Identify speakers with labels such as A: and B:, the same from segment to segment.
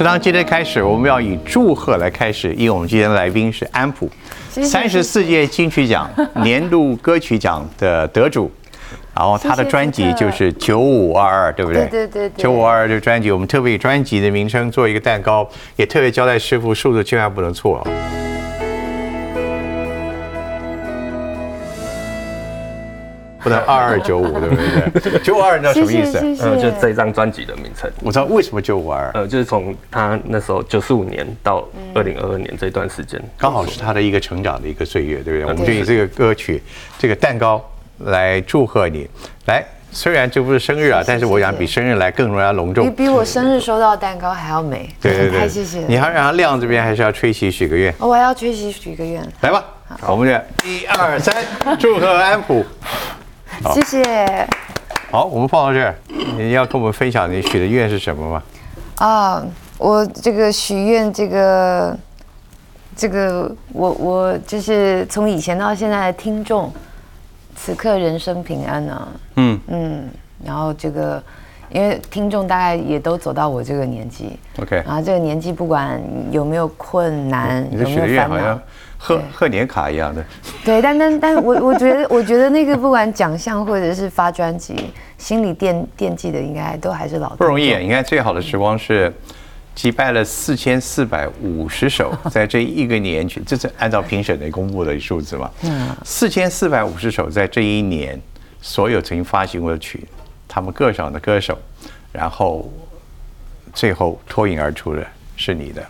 A: 食堂今天开始，我们要以祝贺来开始，因为我们今天的来宾是安普，三十四届金曲奖年度歌曲奖的得主。然后他的专辑就是九五二二，对不对？
B: 对对对对
A: 九五二二这个专辑，我们特别以专辑的名称做一个蛋糕，也特别交代师傅数字千万不能错不能二二九五，对不对？九五二二叫什么意思？
B: 谢谢
C: 呃，就这张专辑的名称，
A: 我知道为什么九五二二，
C: 呃，就是从他那时候九十五年到二零二二年这段时间，
A: 刚好是他的一个成长的一个岁月，对不对？我们就以这个歌曲、这个蛋糕来祝贺你。来，虽然这不是生日啊，但是我想比生日来更加隆重。你。
B: 比我生日收到蛋糕还要美，
A: 对对对，
B: 太谢谢了。
A: 你还让它亮这边，还是要吹起许个愿？
B: 哦我还要缺席许个愿，
A: 来吧，我们这一二三，祝贺安普。好
B: 谢谢
A: 好，我们放到这儿，你要跟我们分享你许的愿是什么吗？
B: 啊！我这个许愿，这个这个，我我就是从以前到现在的听众，此刻人生平安啊，
A: 嗯
B: 嗯，然后这个。因为听众大概也都走到我这个年纪
A: ，，OK。
B: 然后这个年纪不管有没有困难，有
A: 你的许的
B: 没有烦恼
A: 愿好像，贺贺年卡一样的。
B: 对，但但但我 我觉得，我觉得那个不管奖项或者是发专辑，心里惦惦记的应该都还是老
A: 不容易
B: 听，众
A: 你看最好的时光是击败了四千四百五十首，在这一个年去，这是按照评审的公布的数字嘛？嗯，四千四百五十首在这一年，所有曾经发行过的曲，他们各赏的歌手，然后最后脱颖而出的是你的。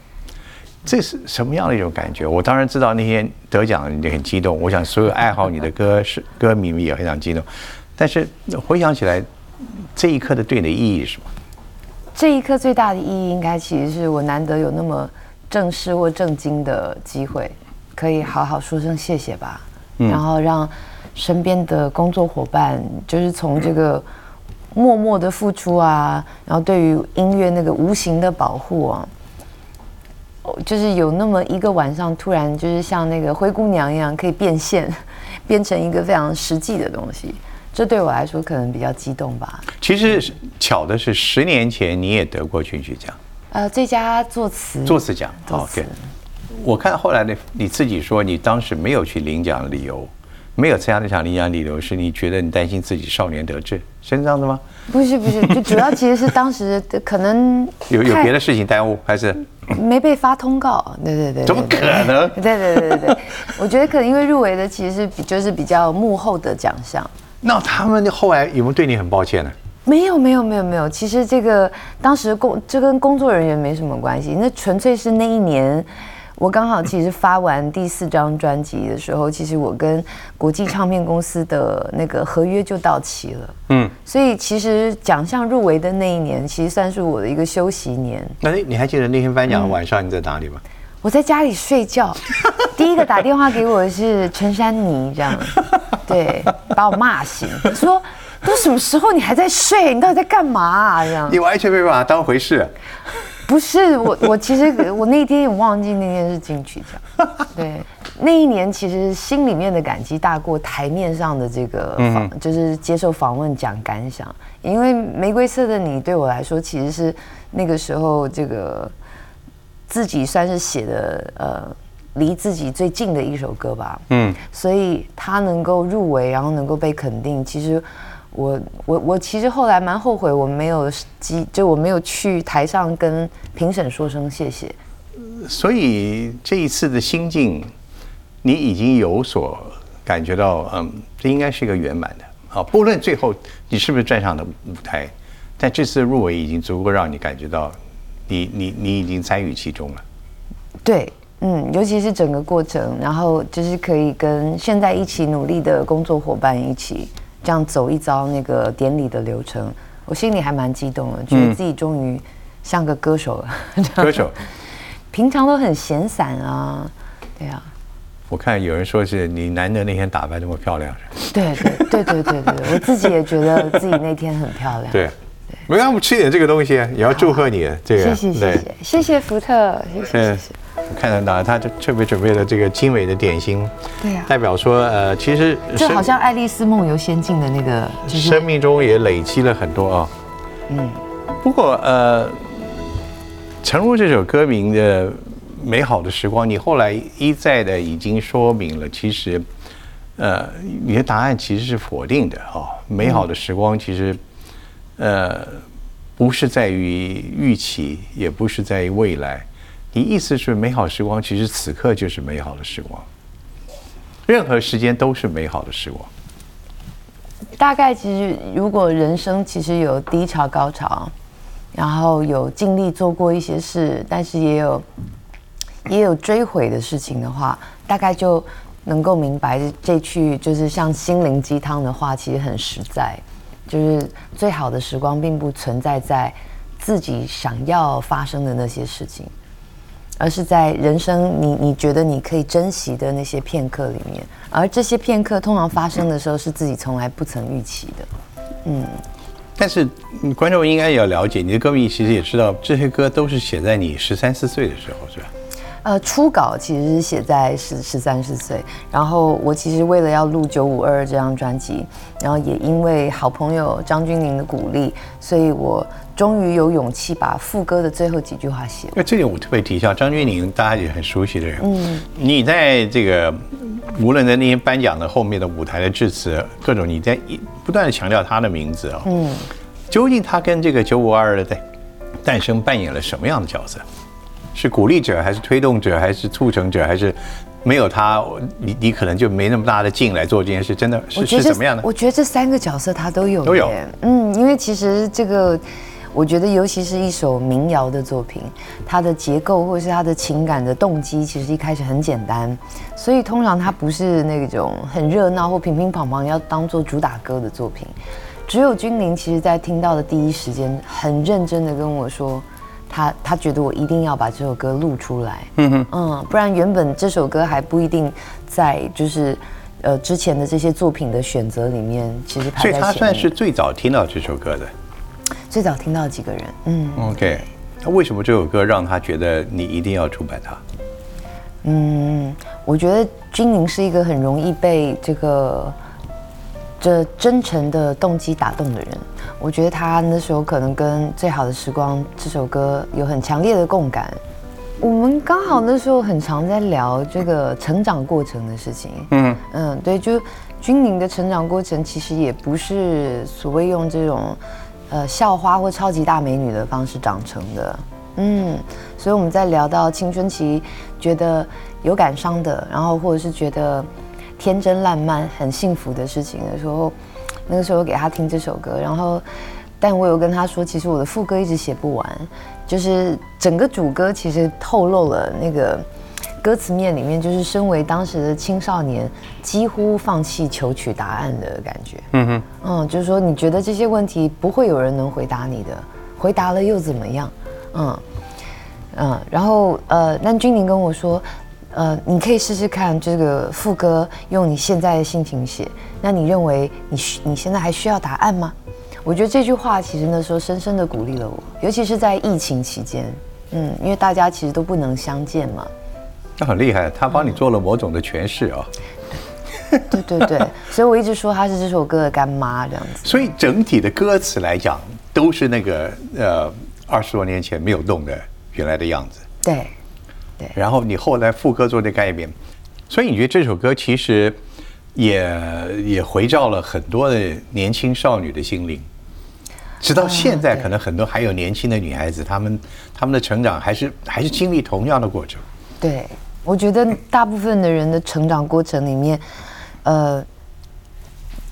A: 这是什么样的一种感觉？我当然知道那天得奖你很激动，我想所有爱好你的歌是歌迷们也非常激动。但是回想起来，这一刻的对你的意义是什么？
B: 这一刻最大的意义，应该其实是我难得有那么正式或正经的机会，可以好好说声谢谢吧，然后让身边的工作伙伴，就是从这个默默的付出啊，然后对于音乐那个无形的保护啊。哦就是有那么一个晚上，突然就是像那个灰姑娘一样，可以变现，变成一个非常实际的东西。这对我来说可能比较激动吧。
A: 其实巧的是，十年前你也得过金曲奖
B: 呃，最佳作词，
A: 作词奖。
B: 作词
A: OK，我看后来的你自己说，你当时没有去领奖的理由，没有参加那场领奖理由是你觉得你担心自己少年得志，是这样子吗？
B: 不是不是，就主要其实是当时 可能
A: 有有别的事情耽误，还是
B: 没被发通告，对对对，
A: 怎么可能？
B: 对对对对对，我觉得可能因为入围的其实是比就是比较幕后的奖项。
A: 那他们后来有没有对你很抱歉呢？
B: 没有没有没有没有，其实这个当时工这跟工作人员没什么关系，那纯粹是那一年，我刚好其实发完第四张专辑的时候，其实我跟国际唱片公司的那个合约就到期了，
A: 嗯，
B: 所以其实奖项入围的那一年，其实算是我的一个休息年。
A: 那你你还记得那天颁奖的晚上你在哪里吗？
B: 我在家里睡觉，第一个打电话给我的是陈珊妮，这样，对，把我骂醒，说都什么时候你还在睡？你到底在干嘛、啊？这样
A: 你完全没把它当回事。
B: 不是我，我其实我那天也忘记那天是金曲奖，对，那一年其实心里面的感激大过台面上的这个访，就是接受访问讲感想，因为玫瑰色的你对我来说其实是那个时候这个自己算是写的呃离自己最近的一首歌吧，
A: 嗯，
B: 所以他能够入围，然后能够被肯定，其实我我我其实后来蛮后悔，我没有机，就我没有去台上跟评审说声谢谢。
A: 所以这一次的心境，你已经有所感觉到，嗯，这应该是一个圆满的。好，不论最后你是不是站上的舞台，但这次入围已经足够让你感觉到你，你你已经参与其中了。
B: 对，嗯，尤其是整个过程，然后就是可以跟现在一起努力的工作伙伴一起这样走一遭那个典礼的流程，我心里还蛮激动的，觉得自己终于像个歌手了。
A: 歌手，
B: 平常都很闲散啊，对啊，
A: 我看有人说是你难得那天打扮那么漂亮，
B: 对对对对对我自己也觉得自己那天很漂亮。
A: 对，没让我们吃点这个东西，也要祝贺你这个。
B: 谢谢谢谢谢谢福特，谢谢
A: 嗯
B: 谢谢。
A: 我看得到他就特别准备了这个精美的点心，
B: 对呀、
A: 代表说呃，其实生
B: 就好像《爱丽丝梦游仙境》的那个，就是
A: 生命中也累积了很多啊。嗯，不过呃，诚如这首歌名的美好的时光，你后来一再的已经说明了，其实，呃，你的答案其实是否定的啊。美好的时光其实，呃，不是在于预期，也不是在于未来。你意思是美好时光，其实此刻就是美好的时光，任何时间都是美好的时光。
B: 大概其实，如果人生其实有低潮、高潮，然后有尽力做过一些事，但是也有也有追悔的事情的话，大概就能够明白这句就是像心灵鸡汤的话，其实很实在。就是最好的时光，并不存在在自己想要发生的那些事情。而是在人生你你觉得你可以珍惜的那些片刻里面，而这些片刻通常发生的时候是自己从来不曾预期的，
A: 嗯。但是观众应该也要了解，你的歌迷其实也知道，这些歌都是写在你十三四岁的时候，是吧？
B: 呃，初稿其实是写在十十三十岁，然后我其实为了要录《九五二》这张专辑，然后也因为好朋友张钧甯的鼓励，所以我终于有勇气把副歌的最后几句话写。
A: 那这点我特别提一下，张钧甯大家也很熟悉的人，嗯，你在这个无论在那些颁奖的后面的舞台的致辞，各种你在不断的强调他的名字啊，嗯，究竟他跟这个九五二的诞诞生扮演了什么样的角色？是鼓励者，还是推动者，还是促成者，还是没有他，你你可能就没那么大的劲来做这件事？真的是是怎么样的？
B: 我觉得这三个角色他都有，
A: 都有。
B: 嗯，因为其实这个，我觉得尤其是一首民谣的作品，它的结构或者是它的情感的动机，其实一开始很简单，所以通常它不是那种很热闹或乒乒乓乓要当做主打歌的作品。只有君临，其实在听到的第一时间，很认真的跟我说。他他觉得我一定要把这首歌录出来，嗯哼，嗯，不然原本这首歌还不一定在就是呃之前的这些作品的选择里面，其实
A: 所以他算是最早听到这首歌的，
B: 最早听到几个人，嗯
A: ，OK，那为什么这首歌让他觉得你一定要出版它？
B: 嗯，我觉得君宁是一个很容易被这个这真诚的动机打动的人。我觉得他那时候可能跟《最好的时光》这首歌有很强烈的共感。我们刚好那时候很常在聊这个成长过程的事情。嗯嗯，对，就君宁的成长过程其实也不是所谓用这种呃校花或超级大美女的方式长成的。嗯，所以我们在聊到青春期觉得有感伤的，然后或者是觉得天真烂漫、很幸福的事情的时候。那个时候给他听这首歌，然后，但我有跟他说，其实我的副歌一直写不完，就是整个主歌其实透露了那个歌词面里面，就是身为当时的青少年，几乎放弃求取答案的感觉。嗯哼，嗯，就是说你觉得这些问题不会有人能回答你的，回答了又怎么样？嗯嗯，然后呃，那君宁跟我说。呃，你可以试试看这个副歌，用你现在的心情写。那你认为你需你现在还需要答案吗？我觉得这句话其实那时候深深的鼓励了我，尤其是在疫情期间，嗯，因为大家其实都不能相见嘛。
A: 那很厉害，他帮你做了某种的诠释啊。
B: 对对对，所以我一直说他是这首歌的干妈这样子。
A: 所以整体的歌词来讲，都是那个呃二十多年前没有动的原来的样子。
B: 对。
A: 然后你后来副歌做的改编，所以你觉得这首歌其实也也回照了很多的年轻少女的心灵，直到现在可能很多还有年轻的女孩子，她们她们的成长还是还是经历同样的过程。
B: 对，我觉得大部分的人的成长过程里面，呃，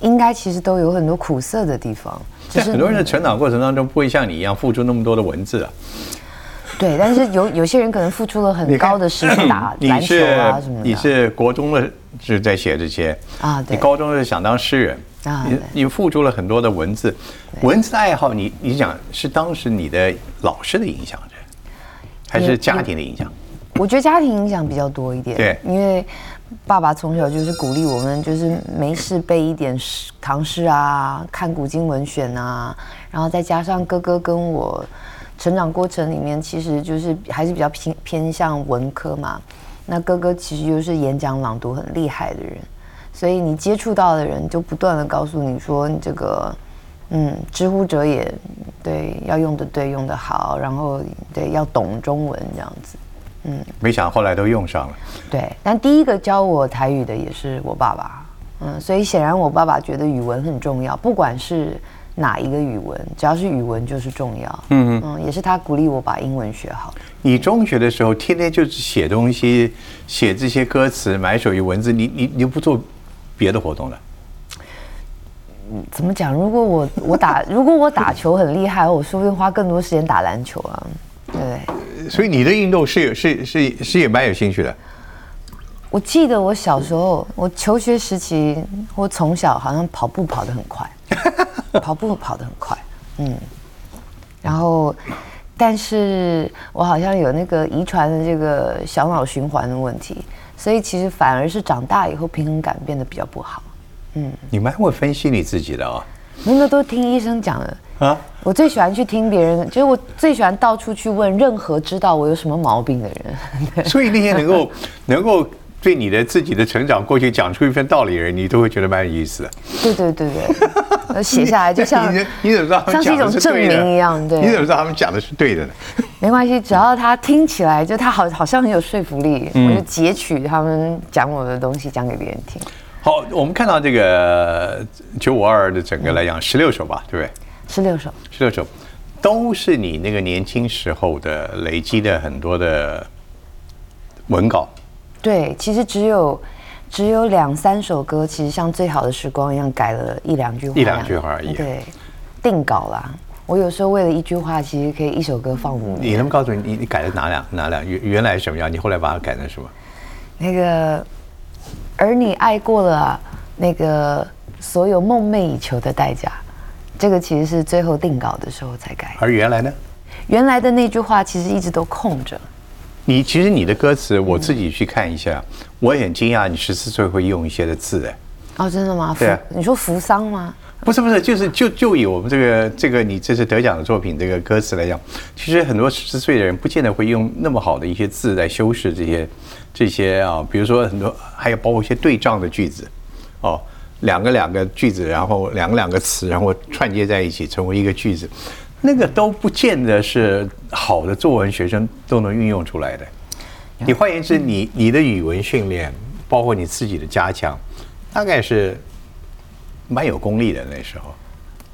B: 应该其实都有很多苦涩的地方。
A: 在很多人的成长过程当中，不会像你一样付出那么多的文字啊。
B: 对，但是有有些人可能付出了很高的时间打篮球啊什么的。
A: 你是国中的是在写这些啊？对。你高中是想当诗人啊？你你付出了很多的文字，文字爱好，你你讲是当时你的老师的影响着，还是家庭的影响？
B: 我觉得家庭影响比较多一点。
A: 对，
B: 因为爸爸从小就是鼓励我们，就是没事背一点诗唐诗啊，看古今文选啊，然后再加上哥哥跟我。成长过程里面，其实就是还是比较偏偏向文科嘛。那哥哥其实就是演讲朗读很厉害的人，所以你接触到的人就不断的告诉你说，你这个嗯，知乎者也，对，要用的对，用的好，然后对，要懂中文这样子。
A: 嗯没想到后来都用上了。
B: 对，但第一个教我台语的也是我爸爸，嗯，所以显然我爸爸觉得语文很重要，不管是哪一个语文，只要是语文就是重要，嗯嗯，也是他鼓励我把英文学好。
A: 你中学的时候天天就是写东西，写这些歌词，买手语文字，你你你不做别的活动了？
B: 怎么讲？如果我我打，如果我打球很厉害，我说不定花更多时间打篮球啊，对？
A: 所以你的运动是有是是是也蛮有兴趣的。
B: 我记得我小时候，我求学时期，我从小好像跑步跑得很快，跑步跑得很快，嗯，然后，但是我好像有那个遗传的这个小脑循环的问题，所以其实反而是长大以后平衡感变得比较不好。
A: 嗯你蛮会分析你自己的哦。
B: 那个都听医生讲的啊。我最喜欢去听别人，就是我最喜欢到处去问任何知道我有什么毛病的人。
A: 所以那些能够 能够对你的自己的成长过去讲出一份道理的人，你都会觉得蛮有意思的。
B: 对对对对，写下来就像
A: 你 你怎么知道
B: 像是一种证明一样？对，
A: 你怎么知道他们讲的是对的呢？
B: 没关系，只要他听起来就他好好像很有说服力，我就截取他们讲我的东西讲给别人听。
A: 好，我们看到这个九五二的整个来讲，十六首吧，对不对？
B: 十六首，
A: 十六首，都是你那个年轻时候的累积的很多的文稿。
B: 对，其实只有只有两三首歌，其实像《最好的时光》一样改了一两句话，
A: 一两句话而已。
B: 对，定稿啦。我有时候为了一句话，其实可以一首歌放五
A: 年。你能告诉你，你你改了哪两哪两原原来什么样？你后来把它改成什么？
B: 那个。而你爱过了那个所有梦寐以求的代价，这个其实是最后定稿的时候才改。
A: 而原来呢？
B: 原来的那句话其实一直都空着。
A: 你其实你的歌词我自己去看一下，我也很惊讶，你十四岁会用一些的字哎。
B: 哦，真的吗？对啊。你说扶桑吗？
A: 不是不是，就是就就以我们这个这个你这次得奖的作品这个歌词来讲，其实很多十四岁的人不见得会用那么好的一些字来修饰这些。这些啊，比如说很多，还有包括一些对仗的句子，哦，两个两个句子，然后两个两个词，然后串接在一起成为一个句子，那个都不见得是好的作文学生都能运用出来的。你换言之，你你的语文训练，包括你自己的加强，大概是蛮有功力的那时候。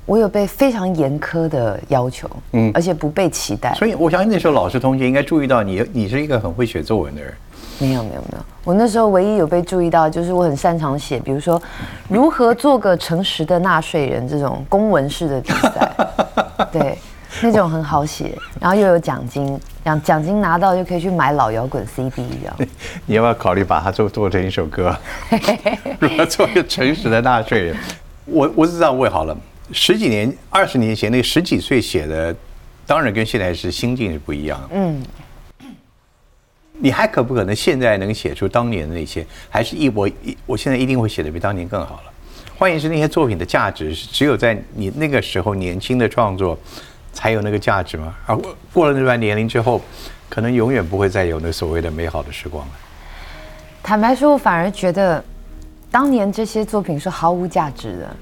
B: 我有被非常严苛的要求，嗯，而且不被期待。
A: 所以我相信那时候老师同学应该注意到你，你是一个很会写作文的人。
B: 没有没有没有，我那时候唯一有被注意到，就是我很擅长写，比如说如何做个诚实的纳税人这种公文式的比赛，对，那种很好写，然后又有奖金，奖奖金拿到就可以去买老摇滚 CD 一样。
A: 你要不要考虑把它做做成一首歌？如何做个诚实的纳税人？我我是这样问好了，十几年、二十年前那十几岁写的，当然跟现在是心境是不一样。嗯。你还可不可能现在能写出当年的那些？还是一我一我现在一定会写的比当年更好了。换言之，那些作品的价值是只有在你那个时候年轻的创作才有那个价值吗？而过了那段年龄之后，可能永远不会再有那所谓的美好的时光了。
B: 坦白说，我反而觉得当年这些作品是毫无价值的，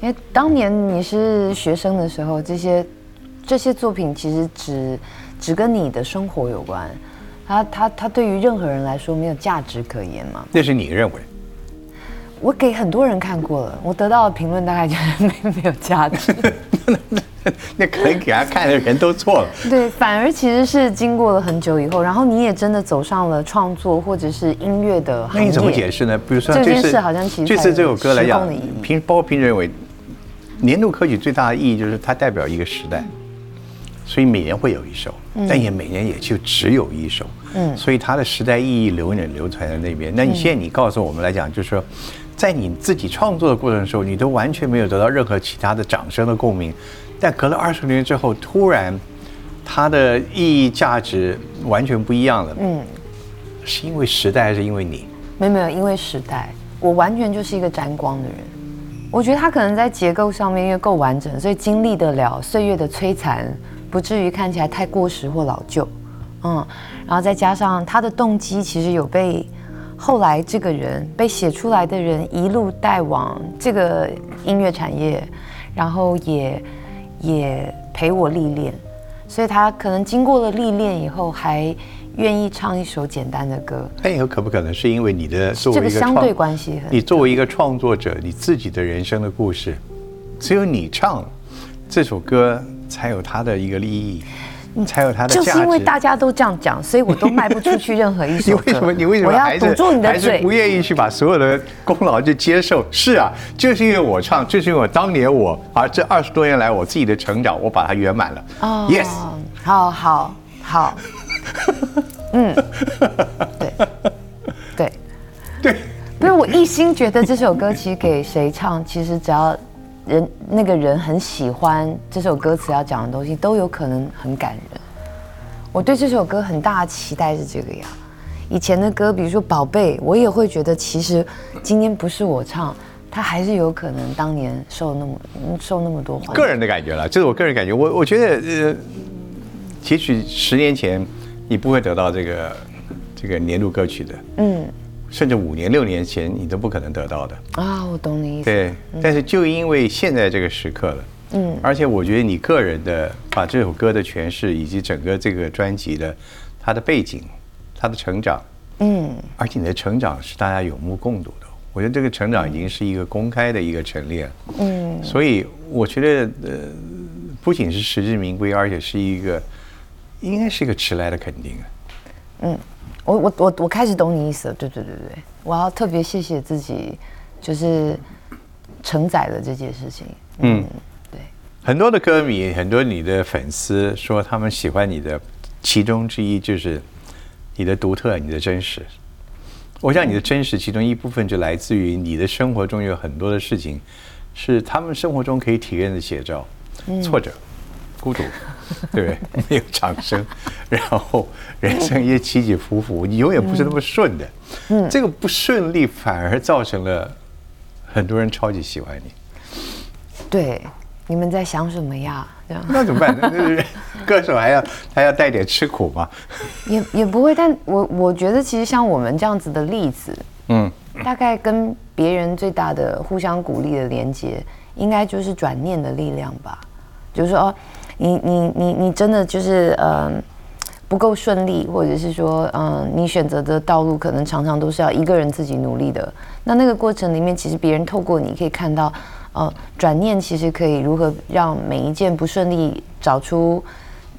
B: 因为当年你是学生的时候，这些这些作品其实只只跟你的生活有关。他他他对于任何人来说没有价值可言吗？
A: 那是你认为？
B: 我给很多人看过了，我得到的评论大概就是 没没有价值。
A: 那可能给他看的人都错了。
B: 对，反而其实是经过了很久以后，然后你也真的走上了创作或者是音乐的行
A: 业。那你怎么解释呢？比如说
B: 这件事好像其实
A: 这次这首歌来讲，评包括评认为年度歌曲最大的意义就是它代表一个时代。所以每年会有一首，但也每年也就只有一首。嗯，所以它的时代意义永远流传在那边。那你现在你告诉我们来讲，就是说，在你自己创作的过程的时候，你都完全没有得到任何其他的掌声的共鸣。但隔了二十年之后，突然它的意义价值完全不一样了。嗯，是因为时代还是因为你？
B: 没有没有，因为时代，我完全就是一个沾光的人。我觉得他可能在结构上面因为够完整，所以经历得了岁月的摧残。不至于看起来太过时或老旧，嗯，然后再加上他的动机其实有被后来这个人被写出来的人一路带往这个音乐产业，然后也也陪我历练，所以他可能经过了历练以后，还愿意唱一首简单的歌。
A: 那以后可不可能是因为你的作为一个
B: 这个相对关系很
A: 你作为一个创作者，你自己的人生的故事，只有你唱这首歌才有它的一个意义，才有他的。
B: 就是因为大家都这样讲，所以我都卖不出去任何一
A: 你
B: 首歌。
A: 为什么你为什么
B: 我要
A: 还是
B: 堵住你的嘴
A: 还是不？愿意去把所有的功劳就接受？是啊，就是因为我唱，就是因为我当年我啊这二十多年来我自己的成长，我把它圆满了。
B: 哦
A: Yes，
B: 好好好，嗯，对对
A: 对，
B: 不是我一心觉得这首歌其实给谁唱，其实只要人那个人很喜欢这首歌词要讲的东西，都有可能很感人。我对这首歌很大的期待是这个样。以前的歌，比如说《宝贝》，我也会觉得其实今天不是我唱，它还是有可能当年受那么嗯受那么多欢迎。
A: 个人的感觉了，这是我个人感觉。我我觉得呃，也许十年前你不会得到这个这个年度歌曲的，
B: 嗯
A: 甚至五年六年前你都不可能得到的。
B: 啊，我懂你意思。
A: 对，但是就因为现在这个时刻了，嗯，而且我觉得你个人的把这首歌的诠释以及整个这个专辑的它的背景、它的成长，
B: 嗯，
A: 而且你的成长是大家有目共睹的。我觉得这个成长已经是一个公开的一个陈列，嗯，所以我觉得呃，不仅是实至名归，而且是一个应该是一个迟来的肯定啊。
B: 我我我我开始懂你意思了，对对对对，我要特别谢谢自己，就是承载了这件事情。嗯，对，
A: 很多的歌迷，很多你的粉丝说他们喜欢你的，其中之一就是你的独特、你的真实。我想你的真实，其中一部分就来自于你的生活中有很多的事情，是他们生活中可以体验的写照，挫折、孤独，对 不对？没有掌声，然后人生也起起伏伏，你永远不是那么顺的。嗯，这个不顺利反而造成了很多人超级喜欢你。
B: 对，你们在想什么呀？这样
A: 那怎么办？那那歌手还要还要带点吃苦吗？
B: 也也不会，但我我觉得其实像我们这样子的例子，
A: 嗯，
B: 大概跟别人最大的互相鼓励的连接，应该就是转念的力量吧。就是说，哦，你你你你真的就是嗯、不够顺利，或者是说嗯、你选择的道路可能常常都是要一个人自己努力的。那那个过程里面，其实别人透过你可以看到，呃，转念其实可以如何让每一件不顺利找出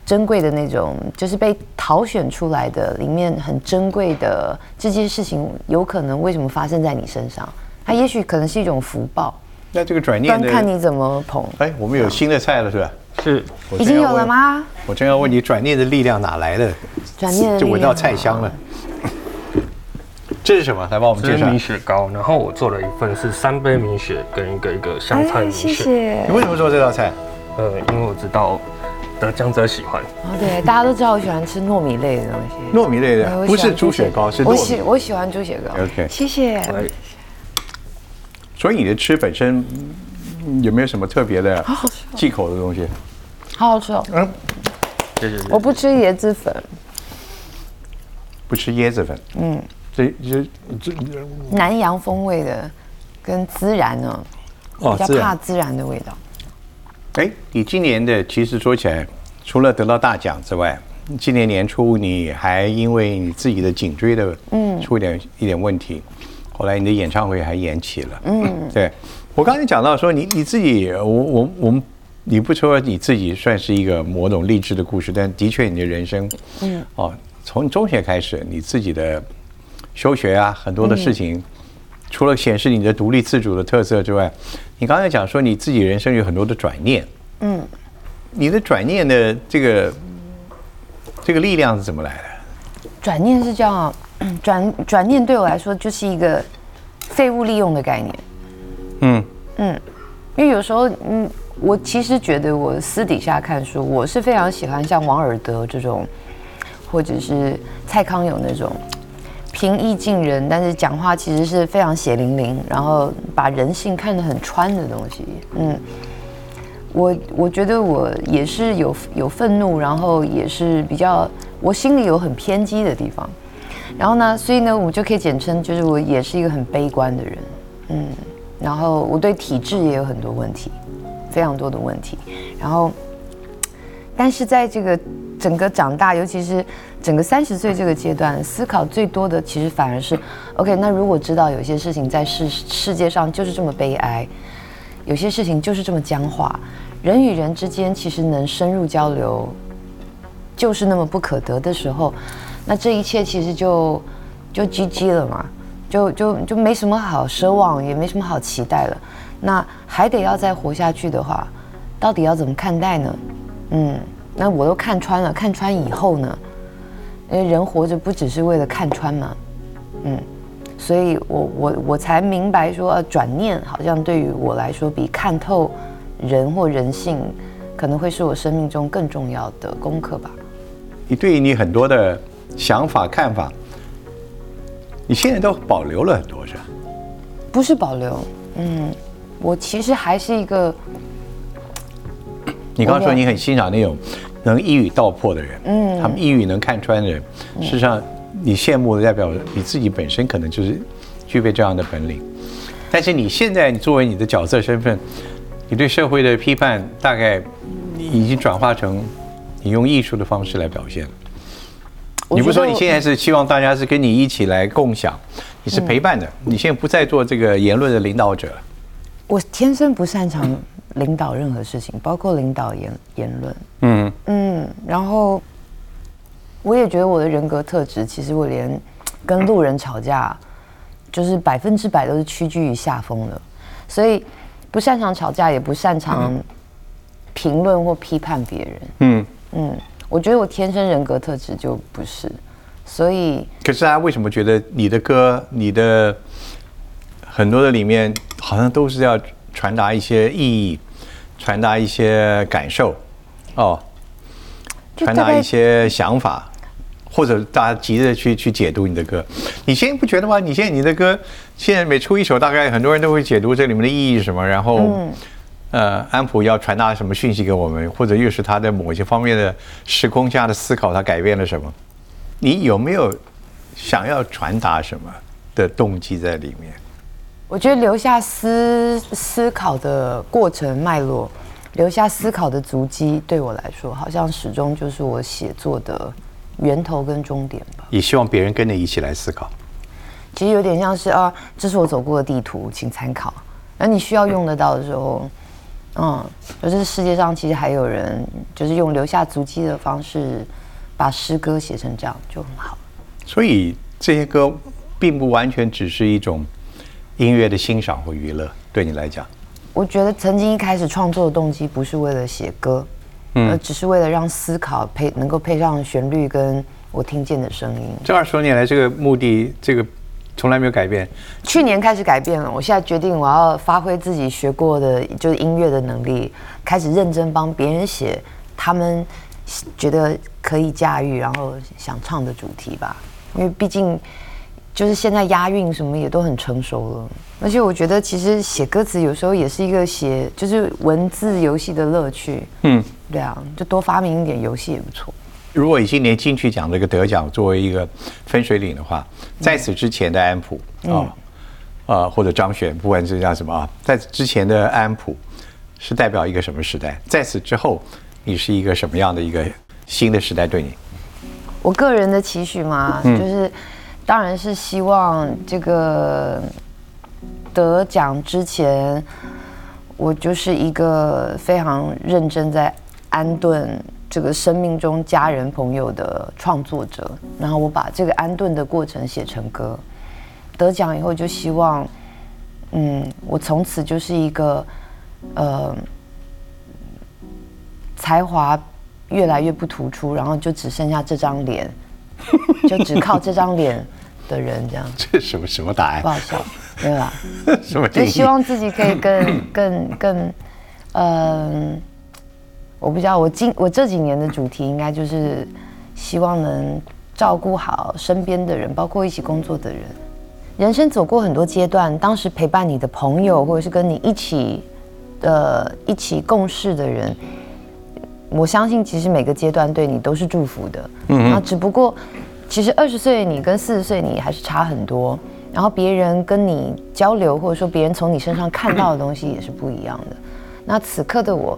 B: 珍贵的那种，就是被淘选出来的里面很珍贵的这件事情，有可能为什么发生在你身上？它也许可能是一种福报，
A: 那这个转念的，
B: 端看你怎么捧。
A: 哎，我们有新的菜了是吧？
C: 是
B: 已经有？了吗？
A: 我正要问你，转念的力量哪来的？
B: 转念
A: 就闻到菜香了。这是什么？来帮我们介绍。
C: 这是米雪糕，然后我做了一份是三杯米雪跟一个一个香菜米雪。
B: 哎谢谢
A: 你。为什么做这道菜？
C: 呃，因为我知道得江泽喜欢，
B: 哦，对，大家都知道我喜欢吃糯米类的东西。
A: 糯米类的，不是猪血糕，是
B: 我喜
A: 糯米。
B: 我喜欢猪血糕。
A: OK
B: 谢谢。
C: 哎
A: 所以你的吃本身嗯有没有什么特别的忌口的东西？
B: 好好吃哦。
A: 嗯，
C: 谢谢。
B: 我不吃椰子粉，
A: 不吃椰子粉。嗯，这这这
B: 南洋风味的，跟孜然呢，比较怕孜然的味道。
A: 哎，你今年的其实说起来，除了得到大奖之外，今年年初你还因为你自己的颈椎的嗯出一点一点问题，后来你的演唱会还延期了。嗯，对我刚才讲到说你你自己，我我我们。你不说你自己算是一个某种励志的故事，但的确你的人生，嗯，哦，从中学开始，你自己的休学啊，很多的事情，除了显示你的独立自主的特色之外，你刚才讲说你自己人生有很多的转念，嗯，你的转念的这个这个力量是怎么来的？
B: 转念是这样啊，转转念对我来说就是一个废物利用的概念。
A: 嗯。
B: 嗯，因为有时候，嗯，我其实觉得我私底下看书，我是非常喜欢像王尔德这种，或者是蔡康永那种平易近人，但是讲话其实是非常血淋淋，然后把人性看得很穿的东西。嗯，我我觉得我也是有有愤怒，然后也是比较我心里有很偏激的地方。然后呢，所以呢，我就可以简称，就是我也是一个很悲观的人，嗯，然后我对体制也有很多问题，非常多的问题。然后，但是在这个整个长大，尤其是整个三十岁这个阶段，思考最多的其实反而是，OK，那如果知道有些事情在世世界上就是这么悲哀，有些事情就是这么僵化，人与人之间其实能深入交流，就是那么不可得的时候，那这一切其实就就 GG 了嘛。就就就没什么好奢望，也没什么好期待了。那还得要再活下去的话，到底要怎么看待呢？嗯，那我都看穿了，看穿以后呢？因为人活着不只是为了看穿嘛。嗯，所以我我我才明白说，转念好像对于我来说，比看透人或人性，可能会是我生命中更重要的功课吧。
A: 你对于你很多的想法看法。你现在都保留了很多是吧？
B: 不是保留，嗯，我其实还是一个。
A: 你刚刚说你很欣赏那种能一语道破的人，嗯，他们一语能看穿的人。事实上，你羡慕的代表你自己本身可能就是具备这样的本领。但是你现在作为你的角色身份，你对社会的批判大概已经转化成你用艺术的方式来表现。你不是说你现在是希望大家是跟你一起来共享，你是陪伴的。你现在不再做这个言论的领导者。
B: 我天生不擅长领导任何事情，包括领导言言论。嗯嗯，然后我也觉得我的人格特质，其实我连跟路人吵架，就是百分之百都是屈居于下风的。所以不擅长吵架，也不擅长评论或批判别人。嗯嗯。我觉得我天生人格特质就不是，所以。
A: 可是大家为什么觉得你的歌、你的很多的里面，好像都是要传达一些意义，传达一些感受，哦，传达一些想法，或者大家急着去去解读你的歌。你现在不觉得吗？你现在你的歌，现在每出一首，大概很多人都会解读这里面的意义是什么，然后。呃，安普要传达什么讯息给我们，或者又是他在某些方面的时空下的思考，他改变了什么？你有没有想要传达什么的动机在里面？
B: 我觉得留下思思考的过程脉络，留下思考的足迹，对我来说，好像始终就是我写作的源头跟终点吧。
A: 也希望别人跟你一起来思考。
B: 其实有点像是啊，这是我走过的地图，请参考。而你需要用得到的时候。嗯，就是世界上其实还有人，就是用留下足迹的方式，把诗歌写成这样就很好。
A: 所以这些歌并不完全只是一种音乐的欣赏或娱乐，对你来讲。
B: 我觉得曾经一开始创作的动机不是为了写歌，嗯，只是为了让思考配能够配上旋律跟我听见的声音。
A: 这二十多年来，这个目的这个。从来没有改变。
B: 去年开始改变了，我现在决定我要发挥自己学过的，就是音乐的能力，开始认真帮别人写他们觉得可以驾驭，然后想唱的主题吧。因为毕竟就是现在押韵什么也都很成熟了，而且我觉得其实写歌词有时候也是一个写就是文字游戏的乐趣。嗯，对啊，就多发明一点游戏也不错。
A: 如果以今年金曲奖这个得奖作为一个分水岭的话，在此之前的安普啊，呃或者张悬，不管是叫什么啊，在之前的安普是代表一个什么时代？在此之后，你是一个什么样的一个新的时代？对你，
B: 我个人的期许嘛，就是当然是希望这个得奖之前，我就是一个非常认真在安顿。这个生命中家人朋友的创作者，然后我把这个安顿的过程写成歌，得奖以后就希望，嗯，我从此就是一个，呃，才华越来越不突出，然后就只剩下这张脸，就只靠这张脸的人这样。
A: 这什么什么答案？
B: 不好笑，对吧？
A: 什么？
B: 就希望自己可以更更更，嗯。我不知道，我今我这几年的主题应该就是希望能照顾好身边的人，包括一起工作的人。人生走过很多阶段，当时陪伴你的朋友，或者是跟你一起的、一起共事的人，我相信其实每个阶段对你都是祝福的。嗯，那只不过其实二十岁你跟四十岁你还是差很多，然后别人跟你交流，或者说别人从你身上看到的东西也是不一样的。那此刻的我，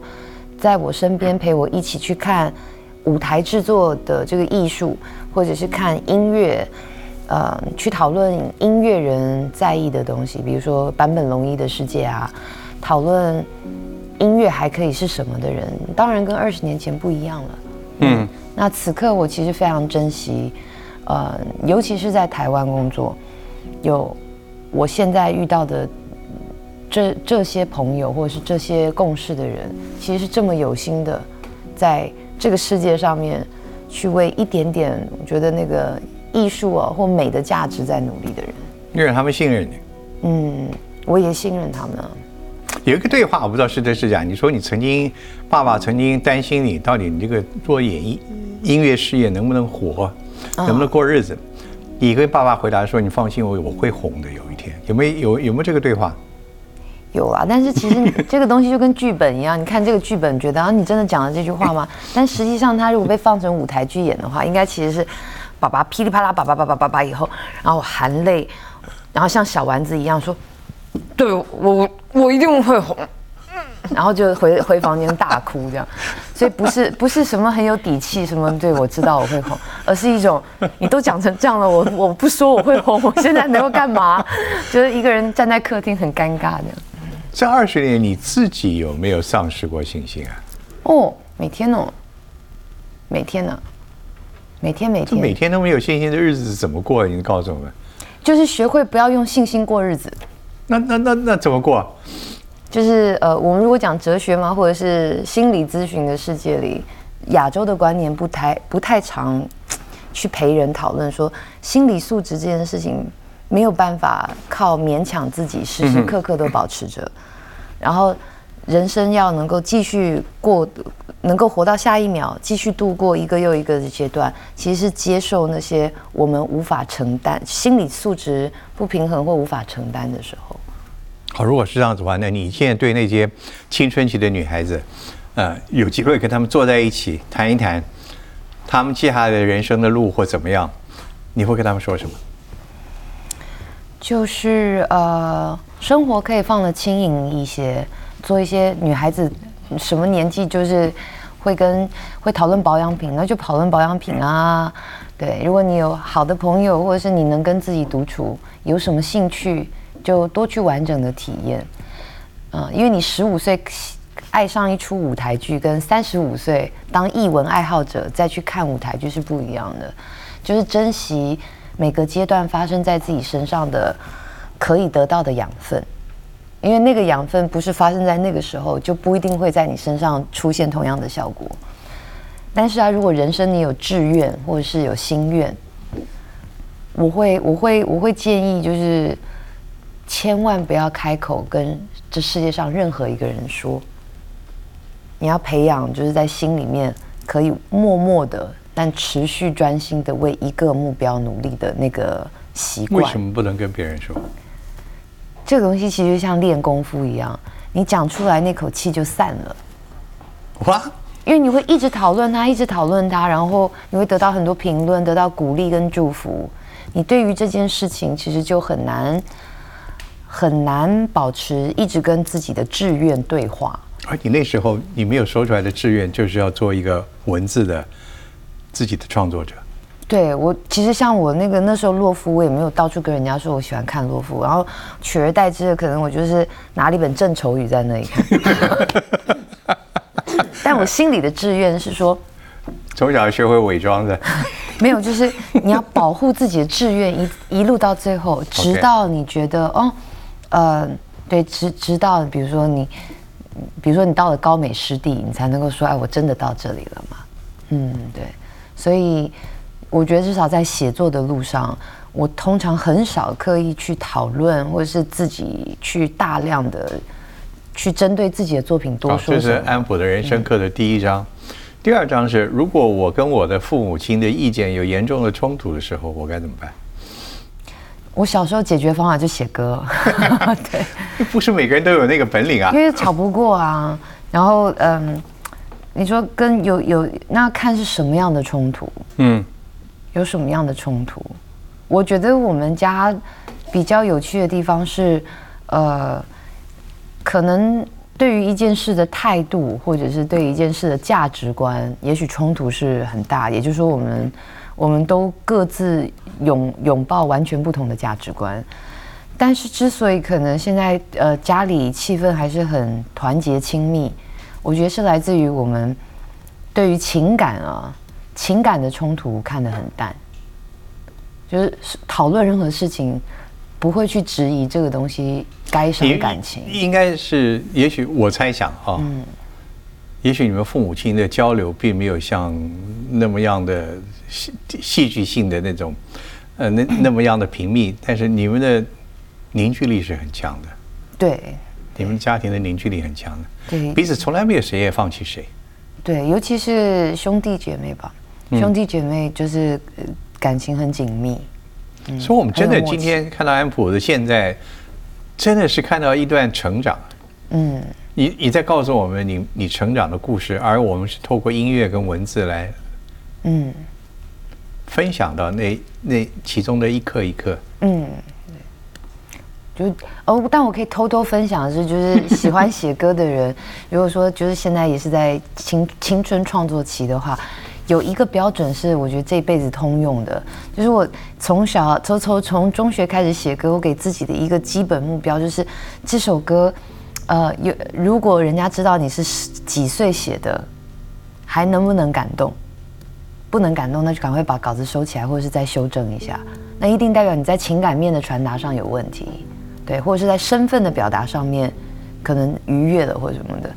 B: 在我身边陪我一起去看舞台制作的这个艺术，或者是看音乐，呃，去讨论音乐人在意的东西，比如说坂本龙一的世界啊，讨论音乐还可以是什么的人，当然跟二十年前不一样了。嗯，那此刻我其实非常珍惜，呃，尤其是在台湾工作，有我现在遇到的这这些朋友或者是这些共事的人，其实是这么有心的，在这个世界上面去为一点点我觉得那个艺术啊或美的价值在努力的人。
A: 因为他们信任你。
B: 嗯，我也信任他们啊。
A: 有一个对话，我不知道是真是假。你说你曾经，爸爸曾经担心你，到底你这个做演艺音乐事业能不能活，能不能过日子？你跟爸爸回答说：“你放心，我我会红的，有一天。”有没有有有没有这个对话？
B: 有啊，但是其实这个东西就跟剧本一样，你看这个剧本，觉得啊，你真的讲了这句话吗？但实际上，他如果被放成舞台剧演的话，应该其实是爸爸噼里啪啦，爸爸爸爸爸爸以后，然后含泪，然后像小丸子一样说：“对我。”我一定会红，然后就回回房间大哭这样，所以不是不是什么很有底气什么，对我知道我会红，而是一种你都讲成这样了，我我不说我会红，我现在能够干嘛？就是一个人站在客厅很尴尬的。
A: 这二十年你自己有没有丧失过信心啊？
B: 哦，每天哦，每天呢，每天每天，
A: 每天都没有信心的日子是怎么过？你告诉我们，
B: 就是学会不要用信心过日子。
A: 那那那那怎么过？
B: 就是呃，我们如果讲哲学嘛，或者是心理咨询的世界里，亚洲的观念不太不太常去陪人讨论说心理素质这件事情没有办法靠勉强自己时时刻刻都保持着，然后人生要能够继续过，能够活到下一秒，继续度过一个又一个的阶段，其实是接受那些我们无法承担、心理素质不平衡或无法承担的时候。
A: 好，如果是这样子的话，那你现在对那些青春期的女孩子，呃，有机会跟他们坐在一起谈一谈，他们接下来的人生的路或怎么样，你会跟他们说什么？
B: 就是呃，生活可以放得轻盈一些，做一些女孩子什么年纪就是会跟会讨论保养品，那就讨论保养品啊。对，如果你有好的朋友，或者是你能跟自己独处，有什么兴趣？就多去完整的体验，嗯，因为你十五岁爱上一出舞台剧，跟三十五岁当艺文爱好者再去看舞台剧是不一样的。就是珍惜每个阶段发生在自己身上的可以得到的养分，因为那个养分不是发生在那个时候，就不一定会在你身上出现同样的效果。但是啊，如果人生你有志愿或者是有心愿，我会我会我会建议就是。千万不要开口跟这世界上任何一个人说。你要培养就是在心里面可以默默的，但持续专心的为一个目标努力的那个习惯。
A: 为什么不能跟别人说？
B: 这个东西其实像练功夫一样，你讲出来那口气就散了。
A: 哇！
B: 因为你会一直讨论他，一直讨论他，然后你会得到很多评论，得到鼓励跟祝福。你对于这件事情其实就很难。很难保持一直跟自己的志愿对话。
A: 而你那时候你没有说出来的志愿，就是要做一个文字的自己的创作者。
B: 对我，其实像我那个那时候洛夫，我也没有到处跟人家说我喜欢看洛夫，然后取而代之的，可能我就是拿了一本郑愁予在那里看。但我心里的志愿是说，
A: 从小学会伪装的。
B: 没有，就是你要保护自己的志愿，一一路到最后，直到你觉得哦。呃，对，直直到比如说你，比如说你到了高美湿地，你才能够说，哎，我真的到这里了嘛？嗯，对。所以我觉得至少在写作的路上，我通常很少刻意去讨论，或者是自己去大量的去针对自己的作品多说。
A: 这是安普的人生课的第一章，第二章是如果我跟我的父母亲的意见有严重的冲突的时候，我该怎么办？
B: 我小时候解决方法就写歌，对，
A: 不是每个人都有那个本领啊。
B: 因为吵不过啊，然后嗯，你说跟有有那看是什么样的冲突？嗯，有什么样的冲突？我觉得我们家比较有趣的地方是，呃，可能对于一件事的态度，或者是对一件事的价值观，也许冲突是很大。也就是说，我们我们都各自拥拥抱完全不同的价值观。但是，之所以可能现在呃家里气氛还是很团结亲密，我觉得是来自于我们对于情感啊情感的冲突看得很淡，就是讨论任何事情不会去质疑这个东西该伤感情。
A: 应该是，也许我猜想哈，嗯，也许你们父母亲的交流并没有像那么样的戏戏剧性的那种，呃，那那么样的频密，但是你们的。凝聚力是很强的，
B: 对，
A: 你们家庭的凝聚力很强的，
B: 对，
A: 彼此从来没有谁也放弃谁，
B: 对，尤其是兄弟姐妹吧，兄弟姐妹就是感情很紧密，
A: 所以，我们真的今天看到安普的现在，真的是看到一段成长，嗯，你你在告诉我们你你成长的故事，而我们是透过音乐跟文字来，嗯，分享到那那其中的一刻一刻，嗯。
B: 就哦，但我可以偷偷分享的是，就是喜欢写歌的人，如果说就是现在也是在青青春创作期的话，有一个标准是我觉得这辈子通用的，就是我从小从从从中学开始写歌，我给自己的一个基本目标就是这首歌，呃，有如果人家知道你是几岁写的，还能不能感动？不能感动，那就赶快把稿子收起来，或者是再修正一下，那一定代表你在情感面的传达上有问题。对，或者是在身份的表达上面，可能逾越了或者什么的。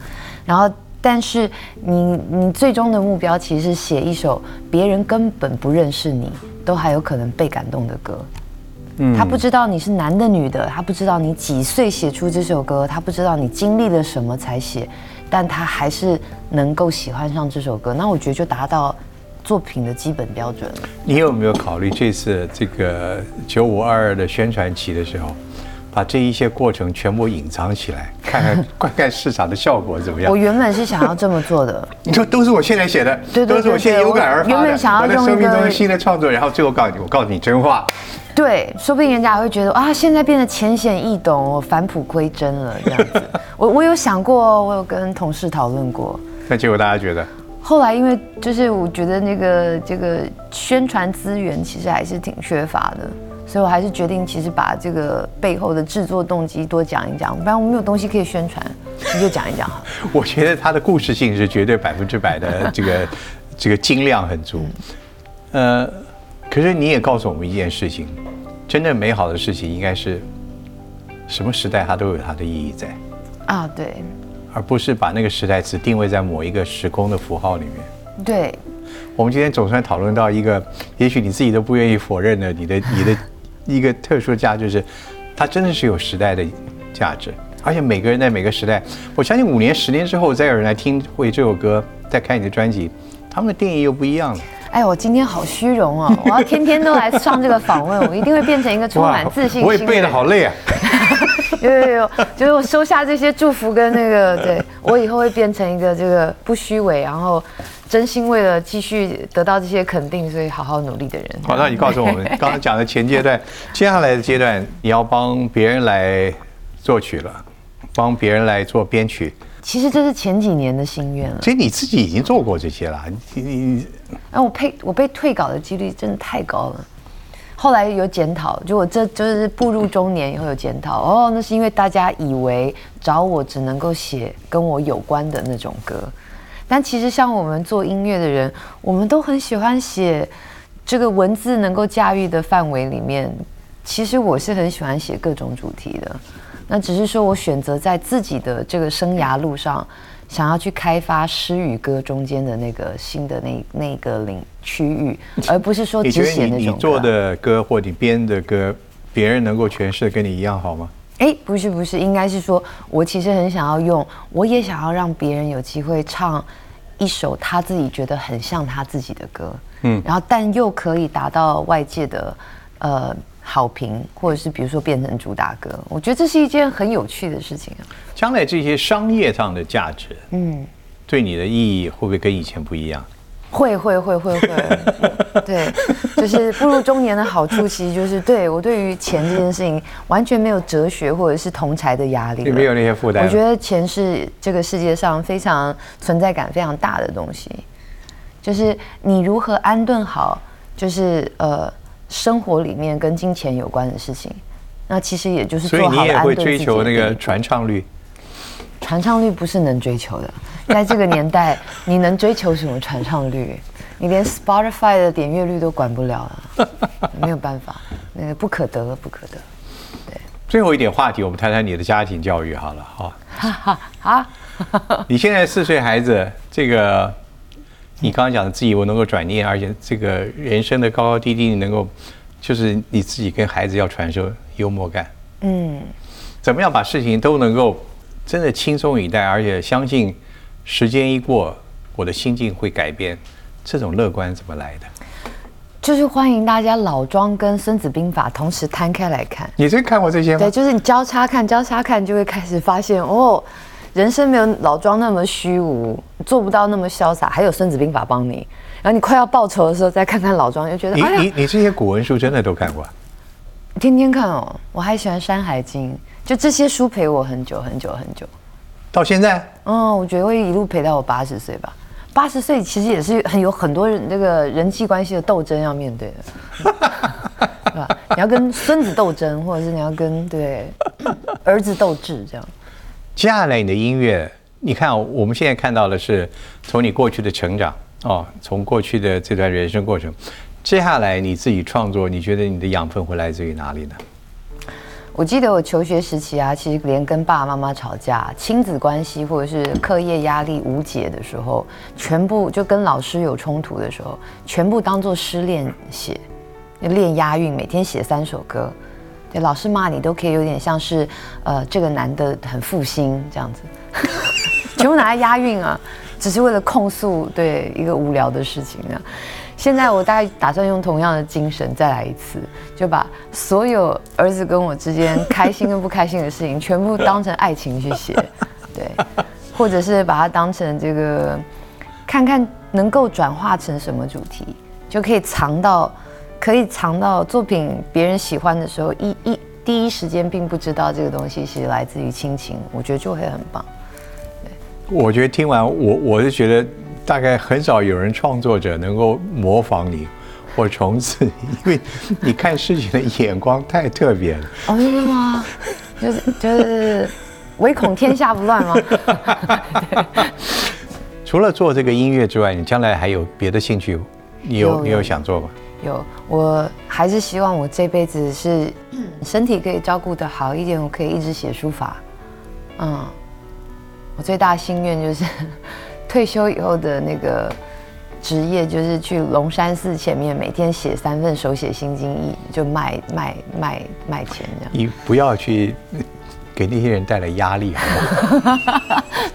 B: 然后，但是你你最终的目标其实写一首别人根本不认识你，都还有可能被感动的歌。嗯，他不知道你是男的女的，他不知道你几岁写出这首歌，他不知道你经历了什么才写，但他还是能够喜欢上这首歌。那我觉得就达到作品的基本标准了。
A: 你有没有考虑这次这个九五二二的宣传期的时候？把这一些过程全部隐藏起来，看看 观看市场的效果怎么样？
B: 我原本是想要这么做的。
A: 你说都是我现在写的，
B: 对
A: 都是我现在有感而发的。
B: 原本想要用
A: 生命中的新的创作，然后最后告诉你，我告诉你真话。
B: 对，说不定人家还会觉得啊，现在变得浅显易懂，我返璞归真了这样子。我 我有想过，我有跟同事讨论过。
A: 那结果大家觉得？
B: 后来因为就是我觉得那个这个宣传资源其实还是挺缺乏的。所以，我还是决定，其实把这个背后的制作动机多讲一讲，不然我们没有东西可以宣传，你就讲一讲好。
A: 我觉得它的故事性是绝对百分之百的，这个这个精量很足。呃，可是你也告诉我们一件事情，真正美好的事情应该是什么时代它都有它的意义在。
B: 啊，对。
A: 而不是把那个时代只定位在某一个时空的符号里面。
B: 对。
A: 我们今天总算讨论到一个，也许你自己都不愿意否认的，你的 你的。一个特殊价值是，它真的是有时代的价值，而且每个人在每个时代，我相信五年、十年之后再有人来听会这首歌，再看你的专辑，他们的定义又不一样了。
B: 哎，我今天好虚荣哦！我要天天都来上这个访问，我一定会变成一个充满自信。
A: 我也背的好累啊！
B: 有有有，就是我收下这些祝福跟那个，对我以后会变成一个这个不虚伪，然后。真心为了继续得到这些肯定，所以好好努力的人。
A: 好，那你告诉我们，刚刚讲的前阶段，接下来的阶段，你要帮别人来作曲了，帮别人来做编曲。
B: 其实这是前几年的心愿了。
A: 所以你自己已经做过这些了。你你，
B: 哎，我配我被退稿的几率真的太高了。后来有检讨，就我这就是步入中年以后有检讨。哦，那是因为大家以为找我只能够写跟我有关的那种歌。但其实，像我们做音乐的人，我们都很喜欢写这个文字能够驾驭的范围里面。其实我是很喜欢写各种主题的。那只是说我选择在自己的这个生涯路上，想要去开发诗与歌中间的那个新的那那个领区域，而不是说只写那种。
A: 你做的歌或你编的歌，别人能够诠释的跟你一样好吗？
B: 哎，不是不是，应该是说，我其实很想要用，我也想要让别人有机会唱一首他自己觉得很像他自己的歌，嗯，然后但又可以达到外界的呃好评，或者是比如说变成主打歌，我觉得这是一件很有趣的事情啊。
A: 将来这些商业上的价值，嗯，对你的意义会不会跟以前不一样？
B: 会会会会会，对，就是步入中年的好处，其实就是对我对于钱这件事情完全没有哲学或者是同财的压力，
A: 没有那些负担。
B: 我觉得钱是这个世界上非常存在感非常大的东西，就是你如何安顿好，就是呃生活里面跟金钱有关的事情，那其实也就是
A: 所以你也会追求那个传唱率。
B: 传唱率不是能追求的，在这个年代，你能追求什么传唱率？你连 Spotify 的点阅率都管不了了，没有办法，那个不可得，不可得。
A: 对，最后一点话题，我们谈谈你的家庭教育好了，哈。哈哈啊！你现在四岁孩子，这个你刚刚讲的自己我能够转念，而且这个人生的高高低低，你能够，就是你自己跟孩子要传授幽默感。嗯。怎么样把事情都能够？真的轻松以待，而且相信时间一过，我的心境会改变。这种乐观怎么来的？
B: 就是欢迎大家老庄跟《孙子兵法》同时摊开来看。
A: 你真看过这些吗？
B: 对，就是你交叉看，交叉看，就会开始发现哦，人生没有老庄那么虚无，做不到那么潇洒。还有《孙子兵法》帮你，然后你快要报仇的时候，再看看老庄，就觉得
A: 你你你这些古文书真的都看过？
B: 天天看哦，我还喜欢《山海经》。就这些书陪我很久很久很久，
A: 到现在，
B: 嗯，我觉得会一路陪到我八十岁吧。八十岁其实也是很有很多人那个人际关系的斗争要面对的，对吧？你要跟孙子斗争，或者是你要跟对儿子斗智这样。
A: 接下来你的音乐，你看我们现在看到的是从你过去的成长哦，从过去的这段人生过程，接下来你自己创作，你觉得你的养分会来自于哪里呢？
B: 我记得我求学时期啊，其实连跟爸爸妈妈吵架、亲子关系或者是课业压力无解的时候，全部就跟老师有冲突的时候，全部当做失恋写，练押韵，每天写三首歌。对，老师骂你都可以有点像是，呃，这个男的很负心这样子，全部拿来押韵啊，只是为了控诉对一个无聊的事情啊。现在我大概打算用同样的精神再来一次，就把所有儿子跟我之间开心跟不开心的事情全部当成爱情去写，对，或者是把它当成这个，看看能够转化成什么主题，就可以藏到，可以藏到作品别人喜欢的时候，一一第一时间并不知道这个东西是来自于亲情，我觉得就会很棒。
A: 我觉得听完我我是觉得。大概很少有人创作者能够模仿你或重置，因为你看事情的眼光太特别了。哦，
B: 真的吗？就是就是唯恐天下不乱吗？
A: 除了做这个音乐之外，你将来还有别的兴趣？你有你有想做吗？
B: 有，我还是希望我这辈子是身体可以照顾的好一点，我可以一直写书法。嗯，我最大心愿就是。退休以后的那个职业就是去龙山寺前面每天写三份手写心经意，就卖卖卖卖钱这样。
A: 你不要去给那些人带来压力，好
B: 吗？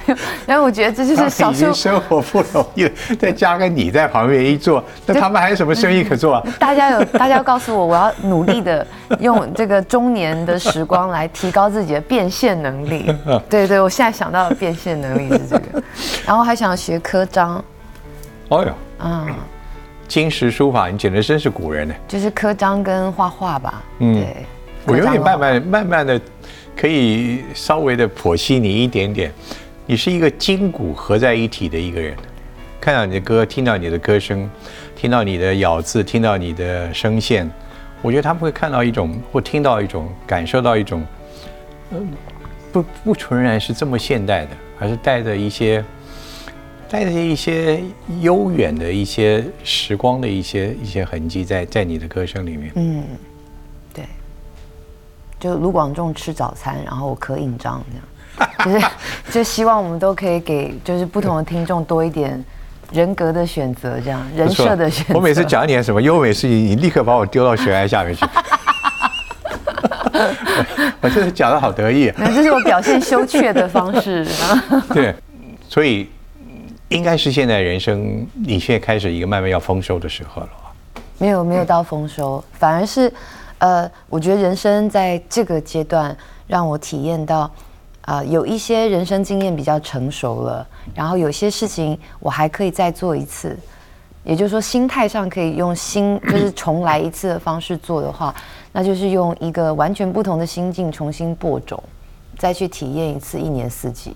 B: 然后我觉得这就是少数
A: 生活不容易，再加个你在旁边一坐，那他们还有什么生意可做啊？
B: 大家有大家告诉我，我要努力的用这个中年的时光来提高自己的变现能力。对对，我现在想到的变现能力是这个。然后还想学科章，哦哟，
A: 嗯，金石书法，你简直真是古人呢。
B: 就是科章跟画画吧，嗯，对。
A: 我有点慢慢慢慢的，可以稍微的剖析你一点点。你是一个筋骨合在一体的一个人，看到你的歌，听到你的歌声，听到你的咬字，听到你的声线，我觉得他们会看到一种，或听到一种，感受到一种，嗯，不不纯然是这么现代的，而是带着一些。带着一些悠远的一些时光的一些一些痕迹，在在你的歌声里面。嗯，
B: 就卢广仲吃早餐，然后我刻印章这样，就是 就希望我们都可以给就是不同的听众多一点人格的选择，这样人设的选择。
A: 我每次讲一点什么优美事情，你立刻把我丢到悬崖下面去。我真是讲的好得意，
B: 啊这是我表现羞怯的方式。
A: 对，所以。应该是现在人生，你现在开始一个慢慢要丰收的时候了。
B: 没有，没有到丰收，反而是，呃，我觉得人生在这个阶段让我体验到，啊，有一些人生经验比较成熟了，然后有些事情我还可以再做一次，也就是说心态上可以用新，就是重来一次的方式做的话，那就是用一个完全不同的心境重新播种，再去体验一次一年四季。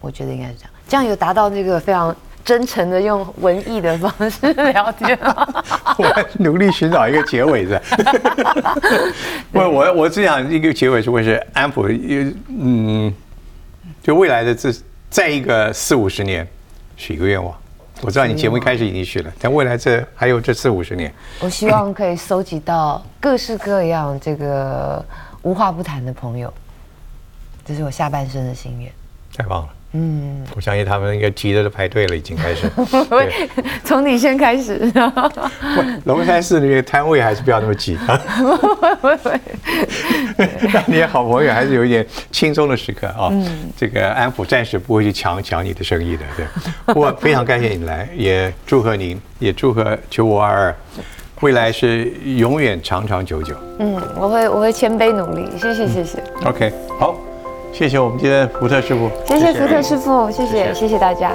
B: 我觉得应该是这样，这样有达到这个非常真诚的用文艺的方式聊天吗？
A: 我努力寻找一个结尾的。不，我我只想一个结尾是会是安普，嗯，就未来的这再一个四五十年，许一个愿望。我知道你节目一开始已经许了，但未来这还有这四五十年，
B: 我希望可以收集到各式各样这个无话不谈的朋友，这是我下半生的心愿。
A: 太棒了。嗯，我相信他们应该急着都排队了，已经开始。
B: 对，从你先开始。
A: 龙山寺那个摊位还是不要那么挤。让你的好朋友还是有一点轻松的时刻啊。嗯。这个安抚暂时不会去抢抢你的生意的，对。我非常感谢你来，也祝贺您，也祝贺九五二二，未来是永远长长久久。
B: 嗯，我会我会谦卑努力，谢谢谢谢。
A: OK，好。谢谢我们今天福特师傅，
B: 谢谢福特师傅，谢谢。谢谢大家。